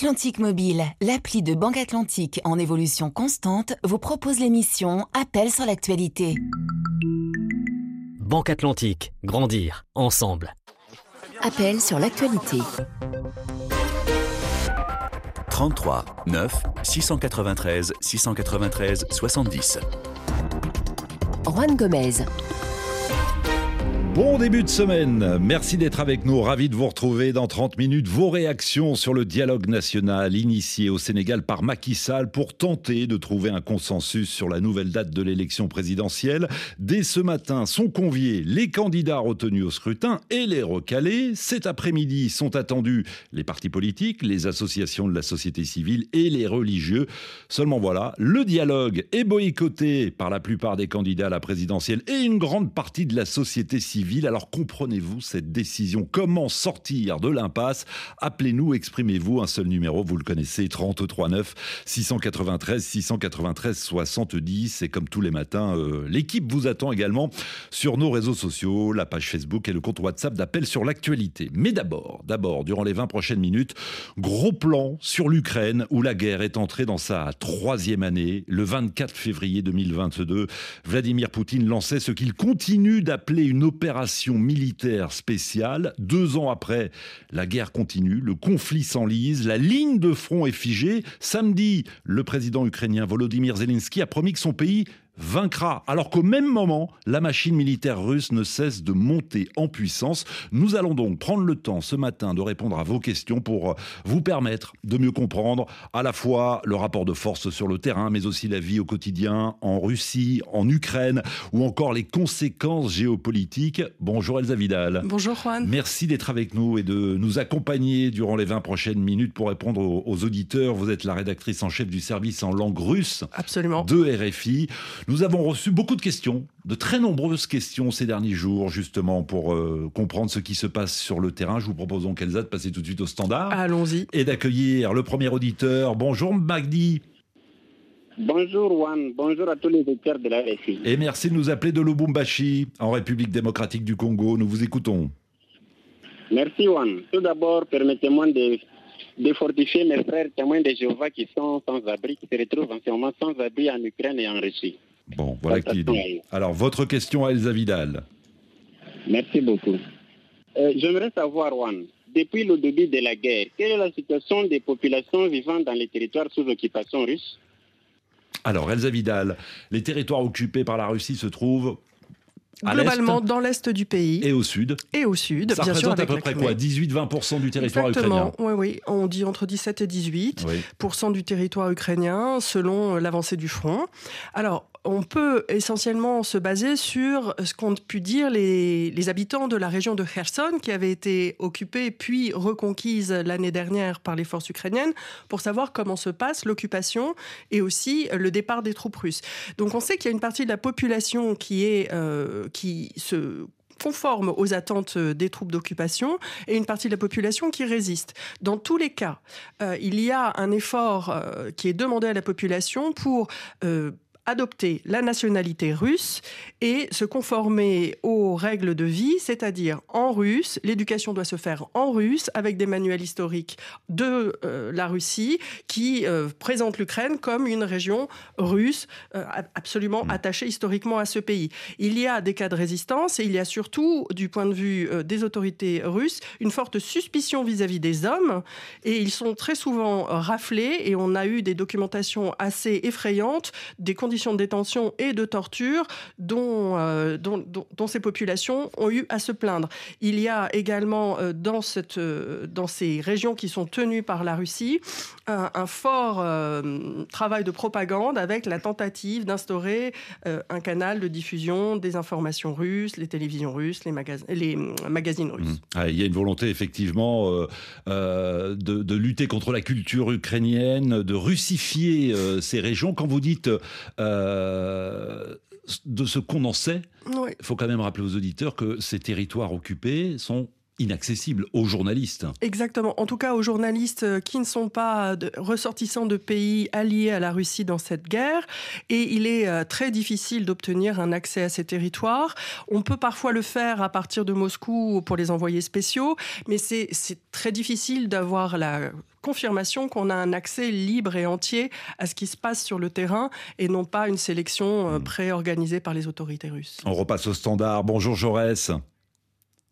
Atlantique Mobile, l'appli de Banque Atlantique en évolution constante, vous propose l'émission Appel sur l'actualité. Banque Atlantique, grandir ensemble. Appel sur l'actualité. 33 9 693 693 70. Juan Gomez. Bon début de semaine, merci d'être avec nous, ravi de vous retrouver dans 30 minutes. Vos réactions sur le dialogue national initié au Sénégal par Macky Sall pour tenter de trouver un consensus sur la nouvelle date de l'élection présidentielle. Dès ce matin sont conviés les candidats retenus au scrutin et les recalés. Cet après-midi sont attendus les partis politiques, les associations de la société civile et les religieux. Seulement voilà, le dialogue est boycotté par la plupart des candidats à la présidentielle et une grande partie de la société civile alors comprenez-vous cette décision? Comment sortir de l'impasse? Appelez-nous, exprimez-vous. Un seul numéro, vous le connaissez, 33 9 693 693 70. Et comme tous les matins, euh, l'équipe vous attend également sur nos réseaux sociaux, la page Facebook et le compte WhatsApp d'appel sur l'actualité. Mais d'abord, d'abord, durant les 20 prochaines minutes, gros plan sur l'Ukraine où la guerre est entrée dans sa troisième année. Le 24 février 2022, Vladimir Poutine lançait ce qu'il continue d'appeler une opération militaire spéciale. Deux ans après, la guerre continue, le conflit s'enlise, la ligne de front est figée. Samedi, le président ukrainien Volodymyr Zelensky a promis que son pays vaincra, alors qu'au même moment, la machine militaire russe ne cesse de monter en puissance. Nous allons donc prendre le temps ce matin de répondre à vos questions pour vous permettre de mieux comprendre à la fois le rapport de force sur le terrain, mais aussi la vie au quotidien en Russie, en Ukraine, ou encore les conséquences géopolitiques. Bonjour Elsa Vidal. Bonjour Juan. Merci d'être avec nous et de nous accompagner durant les 20 prochaines minutes pour répondre aux, aux auditeurs. Vous êtes la rédactrice en chef du service en langue russe Absolument. de RFI. Nous avons reçu beaucoup de questions, de très nombreuses questions ces derniers jours, justement, pour euh, comprendre ce qui se passe sur le terrain. Je vous propose donc, Elsa, de passer tout de suite au standard. Allons-y. Et d'accueillir le premier auditeur. Bonjour, Magdi. Bonjour, Juan. Bonjour à tous les auditeurs de la RFI. Et merci de nous appeler de Lubumbashi, en République démocratique du Congo. Nous vous écoutons. Merci, Juan. Tout d'abord, permettez-moi de de fortifier mes frères témoins de Jéhovah qui sont sans abri, qui se retrouvent en ce moment sans abri en Ukraine et en Russie. Bon, voilà qui dit. Alors, votre question à Elsa Vidal. Merci beaucoup. Euh, J'aimerais savoir, Juan, depuis le début de la guerre, quelle est la situation des populations vivant dans les territoires sous occupation russe? Alors, Elsa Vidal, les territoires occupés par la Russie se trouvent Globalement, dans l'est du pays. Et au sud. Et au sud, ça bien sûr. à peu près quoi 18-20% du territoire Exactement. ukrainien Oui, oui. On dit entre 17 et 18 oui. du territoire ukrainien selon l'avancée du front. Alors, on peut essentiellement se baser sur ce qu'ont pu dire les, les, habitants de la région de Kherson, qui avait été occupée puis reconquise l'année dernière par les forces ukrainiennes, pour savoir comment se passe l'occupation et aussi le départ des troupes russes. Donc on sait qu'il y a une partie de la population qui, est, euh, qui se conforme aux attentes des troupes d'occupation et une partie de la population qui résiste. Dans tous les cas, euh, il y a un effort euh, qui est demandé à la population pour euh, adopter la nationalité russe et se conformer aux règles de vie, c'est-à-dire en russe. L'éducation doit se faire en russe avec des manuels historiques de euh, la Russie qui euh, présentent l'Ukraine comme une région russe euh, absolument attachée historiquement à ce pays. Il y a des cas de résistance et il y a surtout, du point de vue des autorités russes, une forte suspicion vis-à-vis -vis des hommes et ils sont très souvent raflés et on a eu des documentations assez effrayantes des conditions de détention et de torture dont, euh, dont, ces populations ont eu à se plaindre. Il y a également euh, euh, dans ces régions qui sont tenues par la Russie un, fort travail de propagande avec la tentative d'instaurer un canal de diffusion des informations russes, les télévisions russes, les magazines russes. Mmh. Ah, il y a une volonté effectivement de, de, lutter contre la culture ukrainienne, de russifier ces régions. Quand vous dites euh, de ce qu'on en sait, il oui. faut quand même rappeler aux auditeurs que ces territoires occupés sont inaccessible aux journalistes. Exactement. En tout cas, aux journalistes euh, qui ne sont pas ressortissants de pays alliés à la Russie dans cette guerre. Et il est euh, très difficile d'obtenir un accès à ces territoires. On peut parfois le faire à partir de Moscou pour les envoyés spéciaux, mais c'est très difficile d'avoir la confirmation qu'on a un accès libre et entier à ce qui se passe sur le terrain et non pas une sélection euh, hmm. préorganisée par les autorités russes. On repasse au standard. Bonjour Jaurès.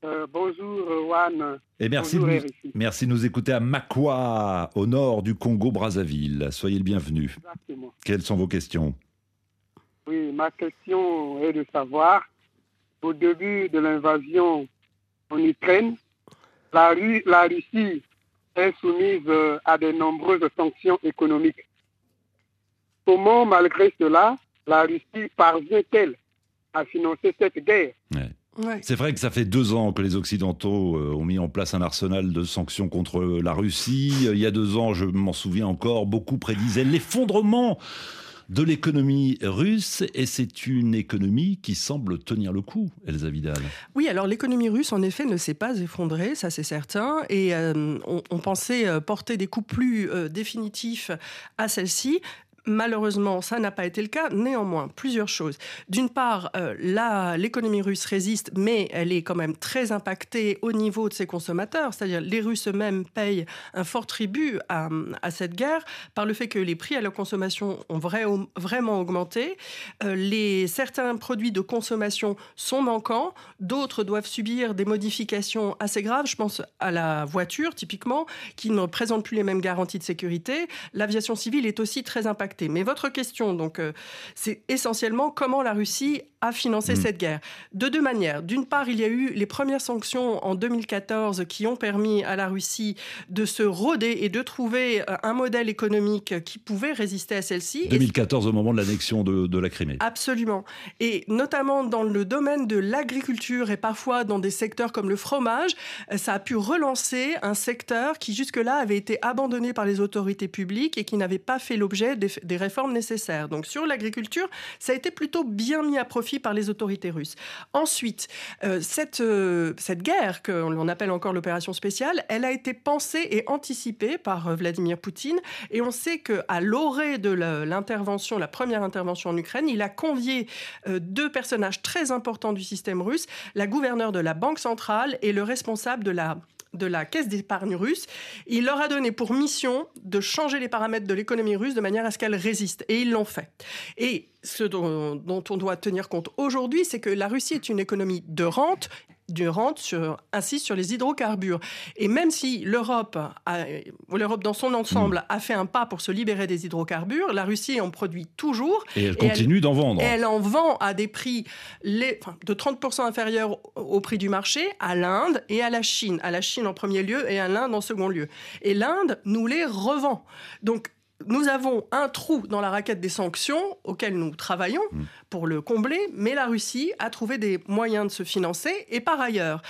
Euh, bonjour Juan. Et merci, de nous, merci de nous écouter à Makwa, au nord du Congo-Brazzaville. Soyez le bienvenu. Quelles sont vos questions? Oui, ma question est de savoir, au début de l'invasion en Ukraine, la, la Russie est soumise euh, à de nombreuses sanctions économiques. Comment, malgré cela, la Russie parvient-elle à financer cette guerre? C'est vrai que ça fait deux ans que les Occidentaux euh, ont mis en place un arsenal de sanctions contre la Russie. Euh, il y a deux ans, je m'en souviens encore, beaucoup prédisaient l'effondrement de l'économie russe et c'est une économie qui semble tenir le coup, Elsa Vidal. Oui, alors l'économie russe en effet ne s'est pas effondrée, ça c'est certain, et euh, on, pensait porter des coups plus définitifs à celle-ci. Malheureusement, ça n'a pas été le cas. Néanmoins, plusieurs choses. D'une part, euh, l'économie russe résiste, mais elle est quand même très impactée au niveau de ses consommateurs. C'est-à-dire les Russes eux-mêmes payent un fort tribut à, cette guerre par le fait que les prix à la consommation ont vraiment augmenté. Euh, les, certains produits de consommation sont manquants, d'autres doivent subir des modifications assez graves. Je pense à la voiture, typiquement, qui ne présente plus les mêmes garanties de sécurité. L'aviation civile est aussi très impactée. Mais votre question, donc, euh, c'est essentiellement comment la Russie a financé mm. cette guerre. De deux manières. D'une part, il y a eu les premières sanctions en 2014 qui ont permis à la Russie de se roder et de trouver euh, un modèle économique qui pouvait résister à celle-ci. 2014, au moment de l'annexion de, de, la Crimée. Absolument. Et notamment dans le domaine de l'agriculture et parfois dans des secteurs comme le fromage, euh, ça a pu relancer un secteur qui jusque-là avait été abandonné par les autorités publiques et qui n'avait pas fait l'objet des, réformes nécessaires. Donc sur l'agriculture, ça a été plutôt bien mis à profit par les autorités russes. Ensuite, euh, cette, euh, cette guerre, qu'on appelle encore l'opération spéciale, elle a été pensée et anticipée par euh, Vladimir Poutine. Et on sait qu'à l'orée de l'intervention, la première intervention en Ukraine, il a convié deux personnages très importants du système russe, la gouverneure de la Banque centrale et le responsable de la de la caisse d'épargne russe. Il leur a donné pour mission de changer les paramètres de l'économie russe de manière à ce qu'elle résiste. Et ils l'ont fait. Et ce dont, on doit tenir compte aujourd'hui, c'est que la Russie est une économie de rente du rente sur, insiste sur les hydrocarbures. Et même si l'Europe, l'Europe dans son ensemble a fait un pas pour se libérer des hydrocarbures, la Russie en produit toujours. Et elle continue d'en vendre. elle en vend à des prix les, de 30% inférieurs au prix du marché à l'Inde et à la Chine. À la Chine en premier lieu et à l'Inde en second lieu. Et l'Inde nous les revend. Donc nous avons un trou dans la raquette des sanctions auquel nous travaillons mm. pour le combler, mais la Russie a trouvé des moyens de se financer. Et par ailleurs,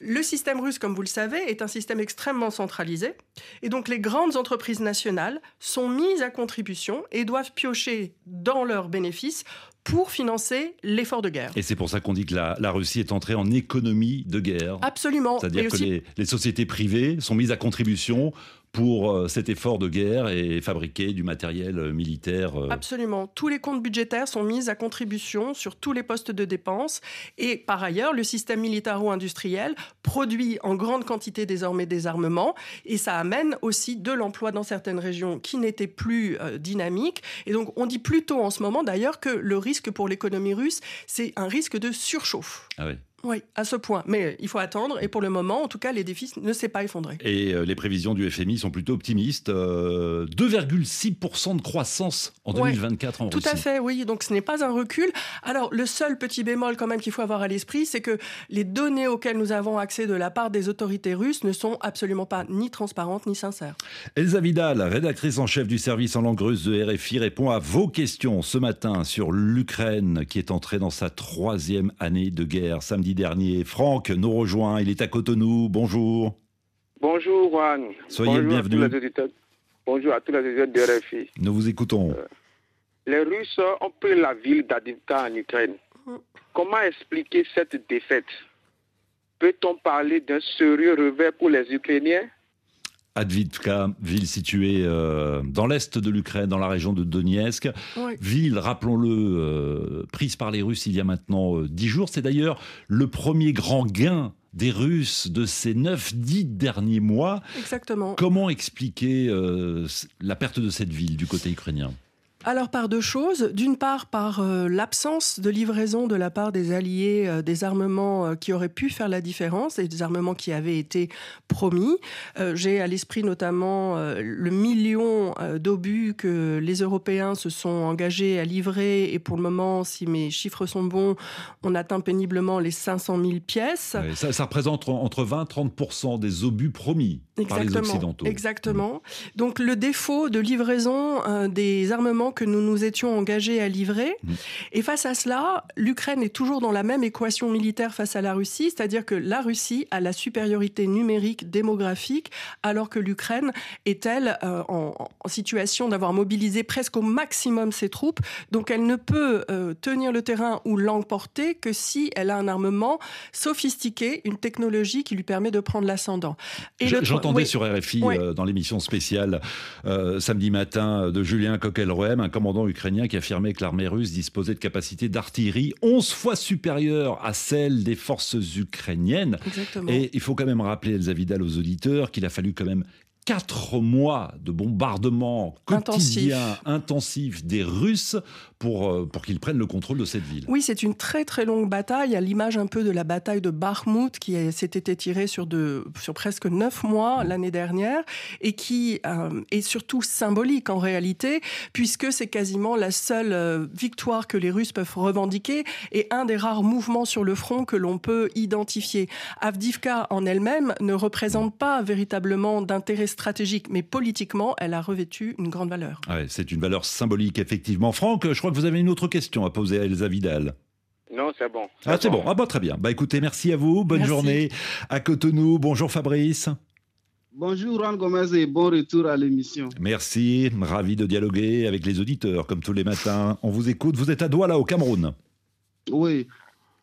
le système russe, comme vous le savez, est un système extrêmement centralisé. Et donc les grandes entreprises nationales sont mises à contribution et doivent piocher dans leurs bénéfices pour financer l'effort de guerre. Et c'est pour ça qu'on dit que la, Russie est entrée en économie de guerre. Absolument. C'est-à-dire que les, sociétés privées sont mises à contribution pour euh, cet effort de guerre et fabriquer du matériel euh, militaire. Euh. Absolument. Tous les comptes budgétaires sont mis à contribution sur tous les postes de dépenses. Et par ailleurs, le système militaro-industriel produit en grande quantité désormais des armements. Et ça amène aussi de l'emploi dans certaines régions qui n'étaient plus dynamiques. Et donc, on dit plutôt en ce moment d'ailleurs que le risque pour l'économie russe, c'est un risque de surchauffe. Ah oui. Oui, à ce point. Mais il faut attendre. Et pour le moment, en tout cas, l'édifice ne s'est pas effondré. Et euh, les prévisions du FMI sont plutôt optimistes. 2,6% euh, de croissance en 2024 en Tout à fait, oui. Donc ce n'est pas un recul. Alors le seul petit bémol quand même qu'il faut avoir à l'esprit, c'est que les données auxquelles nous avons accès de la part des autorités russes ne sont absolument pas ni transparentes ni sincères. Elsa Vidal, rédactrice en chef du service en langue russe de RFI, répond à vos questions ce matin sur l'Ukraine qui est entrée dans sa troisième année de guerre. Samedi dernier. Franck nous rejoint, il est à Cotonou. Bonjour. Bonjour Juan. Soyez le bienvenu. Bonjour à tous les auditeurs de RFI. Nous vous écoutons. Euh, les Russes ont pris la ville d'Adivka en Ukraine. Comment expliquer cette défaite? Peut-on parler d'un sérieux revers pour les Ukrainiens? Advivka, ville située euh, dans l'est de l'Ukraine, dans la région de Donetsk. Ville, rappelons-le, euh, prise par les Russes il y a maintenant euh, dix jours. C'est d'ailleurs le premier grand gain des Russes de ces 9-10 derniers mois. Exactement. Comment expliquer la perte de cette ville du côté ukrainien? Alors par deux choses. D'une part par euh, l'absence de livraison de la part des alliés euh, des armements euh, qui auraient pu faire la différence et des armements qui avaient été promis. J'ai à l'esprit notamment le million d'obus que les Européens se sont engagés à livrer et pour le moment, si mes chiffres sont bons, on atteint péniblement les 500 000 pièces. ça, représente entre 20 et 30% des obus promis par les Occidentaux. Exactement. Donc le défaut de livraison des armements que nous nous étions engagés à livrer. Mmh. Et face à cela, l'Ukraine est toujours dans la même équation militaire face à la Russie, c'est-à-dire que la Russie a la supériorité numérique démographique, alors que l'Ukraine est, elle, euh, en, situation d'avoir mobilisé presque au maximum ses troupes. Donc elle ne peut euh, tenir le terrain ou l'emporter que si elle a un armement sophistiqué, une technologie qui lui permet de prendre l'ascendant. J'entendais sur RFI euh, dans l'émission spéciale samedi matin de Julien Coquelroem un commandant ukrainien qui affirmait que l'armée russe disposait de capacités d'artillerie 11 fois supérieures à celles des forces ukrainiennes. Et il faut quand même rappeler, Elsa Vidal, aux auditeurs qu'il a fallu quand même quatre mois de bombardement quotidien, intensif, des Russes pour, euh, pour qu'ils prennent le contrôle de cette ville. Oui, c'est une très très longue bataille, à l'image un peu de la bataille de Bakhmut qui s'était étirée sur, de, sur presque neuf mois l'année dernière et qui euh, est surtout symbolique en réalité, puisque c'est quasiment la seule euh, victoire que les Russes peuvent revendiquer et un des rares mouvements sur le front que l'on peut identifier. Avdivka en elle-même ne représente pas véritablement d'intérêt stratégique, mais politiquement, elle a revêtu une grande valeur. c'est une valeur symbolique, effectivement. Franck, je crois que vous avez une autre question à poser à Elsa Vidal. Non, c'est bon. Ah, c'est bon. Ah, bah, très bien. Bah, écoutez, merci à vous. Bonne journée à Cotonou. Bonjour Fabrice. Bonjour Juan Gomez et bon retour à l'émission. Merci, ravi de dialoguer avec les auditeurs comme tous les matins. On vous écoute, vous êtes à Douala au Cameroun. Oui,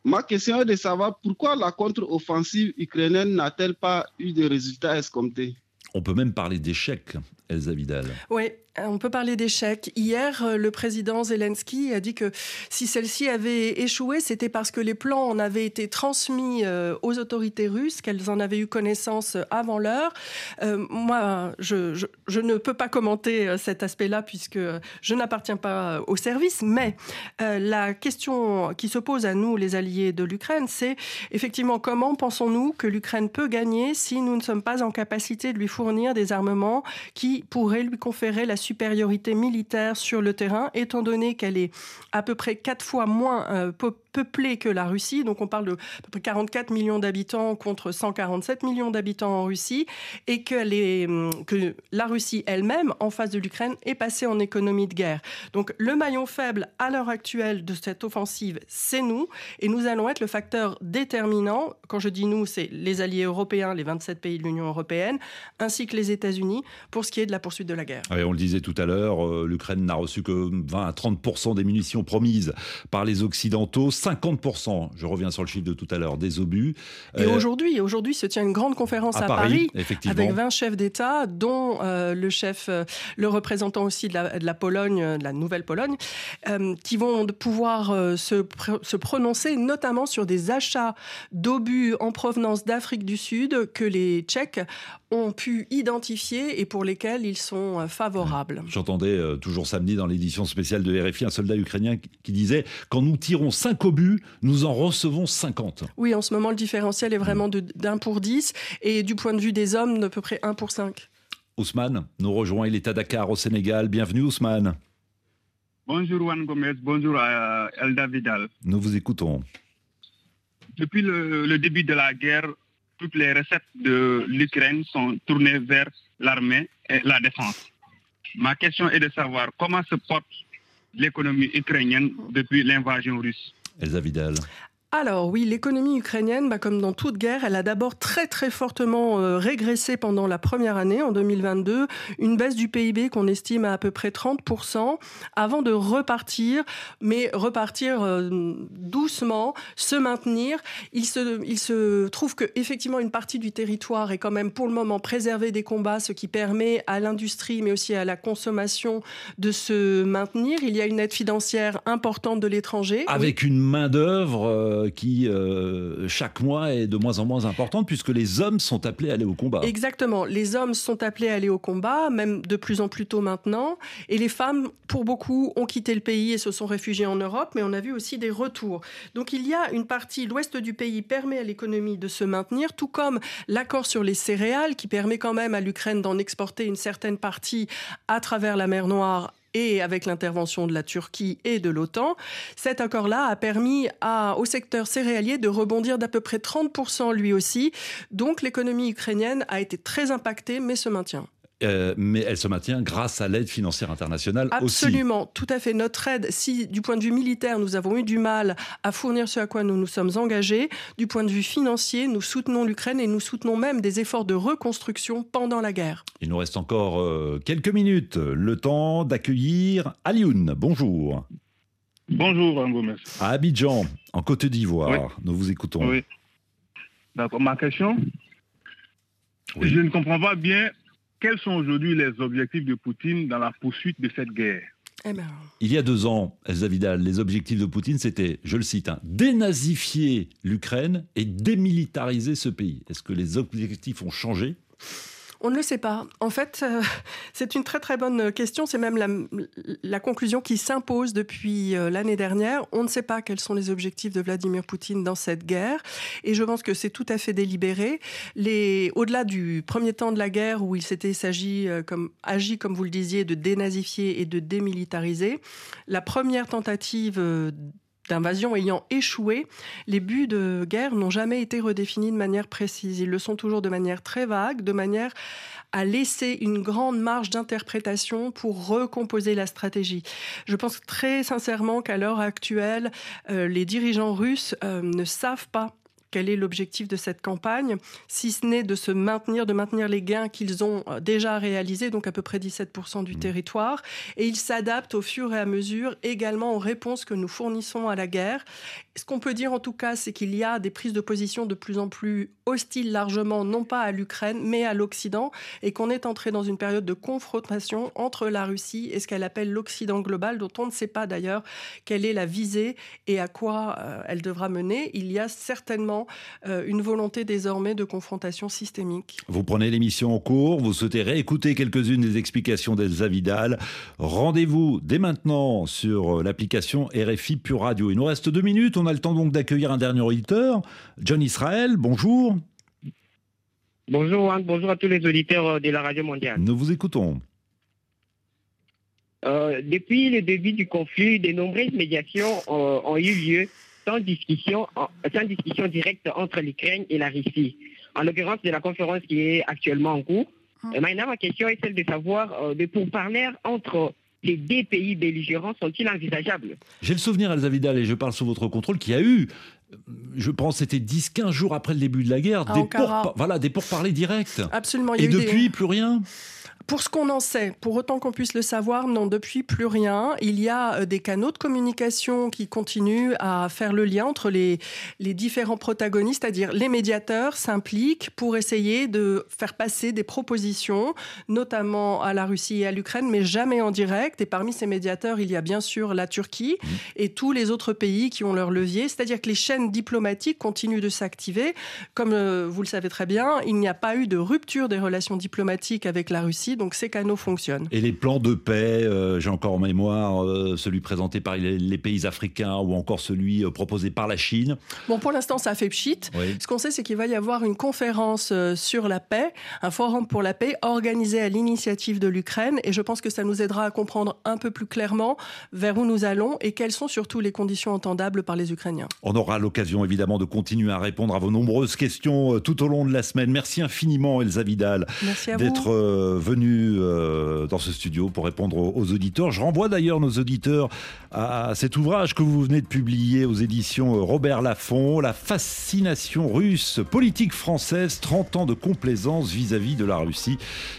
ma question est de savoir pourquoi la contre-offensive ukrainienne n'a-t-elle pas eu de résultats escomptés? On peut même parler d'échec, Elsa Vidal. Oui, on peut parler d'échec. Hier, euh, le président Zelensky a dit que si celle-ci avait échoué, c'était parce que les plans en avaient été transmis euh, aux autorités russes, qu'elles en avaient eu connaissance avant l'heure. moi, je, ne peux pas commenter cet aspect-là puisque je n'appartiens pas au service, mais la question qui se pose à nous, les alliés de l'Ukraine, c'est effectivement comment pensons-nous que l'Ukraine peut gagner si nous ne sommes pas en capacité de lui fournir des armements qui pourraient lui conférer la supériorité militaire sur le terrain, étant donné qu'elle est à peu près quatre fois moins euh, peuplée que la Russie. Donc on parle de à peu près 44 millions d'habitants contre 147 millions d'habitants en Russie, et hum, que la Russie elle-même, en face de l'Ukraine, est passée en économie de guerre. Donc le maillon faible à l'heure actuelle de cette offensive, c'est nous, et nous allons être le facteur déterminant. Quand je dis nous, c'est les alliés européens, les 27 pays de l'Union européenne, ainsi que les États-Unis, pour ce qui est de la poursuite de la guerre. on le disait tout à l'heure, euh, l'Ukraine n'a reçu que 20 à 30 des munitions promises par les Occidentaux. 50%, je reviens sur le chiffre de tout à l'heure, des obus. Et euh, aujourd'hui, aujourd'hui se tient une grande conférence à, Paris, avec 20 chefs d'État, dont euh, le chef, euh, le représentant aussi de la, Pologne, de la Nouvelle-Pologne, qui vont pouvoir se, se prononcer notamment sur des achats d'obus en provenance d'Afrique du Sud que les Tchèques ont pu identifier et pour lesquels ils sont favorables. J'entendais toujours samedi dans l'édition spéciale de RFI un soldat ukrainien qui disait quand nous tirons 5 obus nous en recevons 50. Oui, en ce moment, le différentiel est vraiment d'un pour 10 et du point de vue des hommes, d'à peu près 1 pour 5. Ousmane nous rejoint, il est à Dakar au Sénégal. Bienvenue Ousmane. Bonjour Juan Gomez, bonjour Elda Vidal. Nous vous écoutons. Depuis le, début de la guerre, toutes les recettes de l'Ukraine sont tournées vers l'armée et la défense. Ma question est de savoir comment se porte l'économie ukrainienne depuis l'invasion russe. Elsa Vidal. Alors oui, l'économie ukrainienne, bah, comme dans toute guerre, elle a d'abord très très fortement euh, régressé pendant la première année, en 2022, une baisse du PIB qu'on estime à à peu près 30%, avant de repartir, mais repartir euh, doucement, se maintenir. Il se, trouve que effectivement une partie du territoire est quand même pour le moment préservée des combats, ce qui permet à l'industrie, mais aussi à la consommation de se maintenir. Il y a une aide financière importante de l'étranger. Avec une main d'œuvre. Euh, qui, euh, chaque mois, est de moins en moins importante, puisque les hommes sont appelés à aller au combat. Exactement. Les hommes sont appelés à aller au combat, même de plus en plus tôt maintenant. Et les femmes, pour beaucoup, ont quitté le pays et se sont réfugiées en Europe, mais on a vu aussi des retours. Donc il y a une partie, l'ouest du pays permet à l'économie de se maintenir, tout comme l'accord sur les céréales, qui permet quand même à l'Ukraine d'en exporter une certaine partie à travers la mer Noire et avec l'intervention de la Turquie et de l'OTAN, cet accord-là a permis au secteur céréalier de rebondir d'à peu près 30% lui aussi. Donc l'économie ukrainienne a été très impactée, mais se maintient. Euh, mais elle se maintient grâce à l'aide financière internationale Absolument, tout à fait. Notre aide, si du point de vue militaire, nous avons eu du mal à fournir ce à quoi nous nous sommes engagés, du point de vue financier, nous soutenons l'Ukraine et nous soutenons même des efforts de reconstruction pendant la guerre. Il nous reste encore euh, quelques minutes, le temps d'accueillir Alioun. Bonjour. Bonjour, Gomez. À Abidjan, en Côte d'Ivoire, nous vous écoutons. Oui. D'accord, ma question Je ne comprends pas bien quels sont aujourd'hui les objectifs de Poutine dans la poursuite de cette guerre eh ben. Il y a deux ans, Elsa Vidal, les objectifs de Poutine, c'était, je le cite, hein, dénazifier l'Ukraine et démilitariser ce pays. Est-ce que les objectifs ont changé? On ne le sait pas. En fait, euh, c'est une très très bonne question. C'est même la, conclusion qui s'impose depuis euh, l'année dernière. On ne sait pas quels sont les objectifs de Vladimir Poutine dans cette guerre. Et je pense que c'est tout à fait délibéré. au-delà du premier temps de la guerre où il s'était s'agit, euh, comme, agi, comme vous le disiez, de dénazifier et de démilitariser, la première tentative d'invasion ayant échoué, les buts de guerre n'ont jamais été redéfinis de manière précise. Ils le sont toujours de manière très vague, de manière à laisser une grande marge d'interprétation pour recomposer la stratégie. Je pense très sincèrement qu'à l'heure actuelle, euh, les dirigeants russes euh, ne savent pas quel est l'objectif de cette campagne, si ce n'est de se maintenir, de maintenir les gains qu'ils ont euh, déjà réalisés, donc à peu près 17% du mmh. territoire. Et ils s'adaptent au fur et à mesure également aux réponses que nous fournissons à la guerre. Ce qu'on peut dire en tout cas, c'est qu'il y a des prises de position de plus en plus hostiles largement, non pas à l'Ukraine, mais à l'Occident, et qu'on est entré dans une période de confrontation entre la Russie et ce qu'elle appelle l'Occident global, dont on ne sait pas d'ailleurs quelle est la visée et à quoi euh, elle devra mener. Il y a certainement euh, une volonté désormais de confrontation systémique. Vous prenez l'émission en cours, vous souhaitez réécouter quelques-unes des explications d'Elsa Vidal. Rendez-vous dès maintenant sur l'application RFI Pure Radio. Il nous reste deux minutes, on a le temps donc d'accueillir un dernier auditeur. John Israël, bonjour. Bonjour bonjour à tous les auditeurs de la Radio Mondiale. Nous vous écoutons. Euh, depuis le début du conflit, de nombreuses médiations euh, ont eu lieu sans discussion, sans discussion directe entre l'Ukraine et la Russie. En l'occurrence de la conférence qui est actuellement en cours. Ah. maintenant, ma question est celle de savoir, euh, de pourparlers entre ces deux pays belligérants sont-ils envisageables? J'ai le souvenir, Elsa Vidal, et je parle sous votre contrôle, qu'il y a eu je pense c'était 10-15 jours après le début de la guerre, des, voilà, des pourparlers directs. Absolument. et depuis, plus rien pour ce qu'on en sait, pour autant qu'on puisse le savoir, non, depuis plus rien. Il y a euh, des canaux de communication qui continuent à faire le lien entre les, les différents protagonistes, c'est-à-dire les médiateurs s'impliquent pour essayer de faire passer des propositions, notamment à la Russie et à l'Ukraine, mais jamais en direct. Et parmi ces médiateurs, il y a bien sûr la Turquie mmh. et tous les autres pays qui ont leur levier, c'est-à-dire que les chaînes diplomatiques continuent de s'activer. Comme euh, vous le savez très bien, il n'y a pas eu de rupture des relations diplomatiques avec la Russie donc ces canaux fonctionnent. Et les plans de paix, euh, j'ai encore en mémoire euh, celui présenté par les, pays africains ou encore celui euh, proposé par la Chine. Bon, pour l'instant, ça fait pchit. Ce qu'on sait, c'est qu'il va y avoir une conférence sur la paix, un forum pour la paix organisé à l'initiative de l'Ukraine, et je pense que ça nous aidera à comprendre un peu plus clairement vers où nous allons et quelles sont surtout les conditions entendables par les Ukrainiens. On aura l'occasion évidemment de continuer à répondre à vos nombreuses questions tout au long de la semaine. Merci infiniment, Elsa Vidal, d'être venue euh, dans ce studio pour répondre aux, auditeurs. Je renvoie d'ailleurs nos auditeurs à cet ouvrage que vous venez de publier aux éditions Robert Laffont, La fascination russe, politique française, 30 ans de complaisance vis-à-vis de la Russie.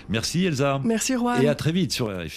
Merci Elsa. Merci Juan. Et à très vite sur RFI.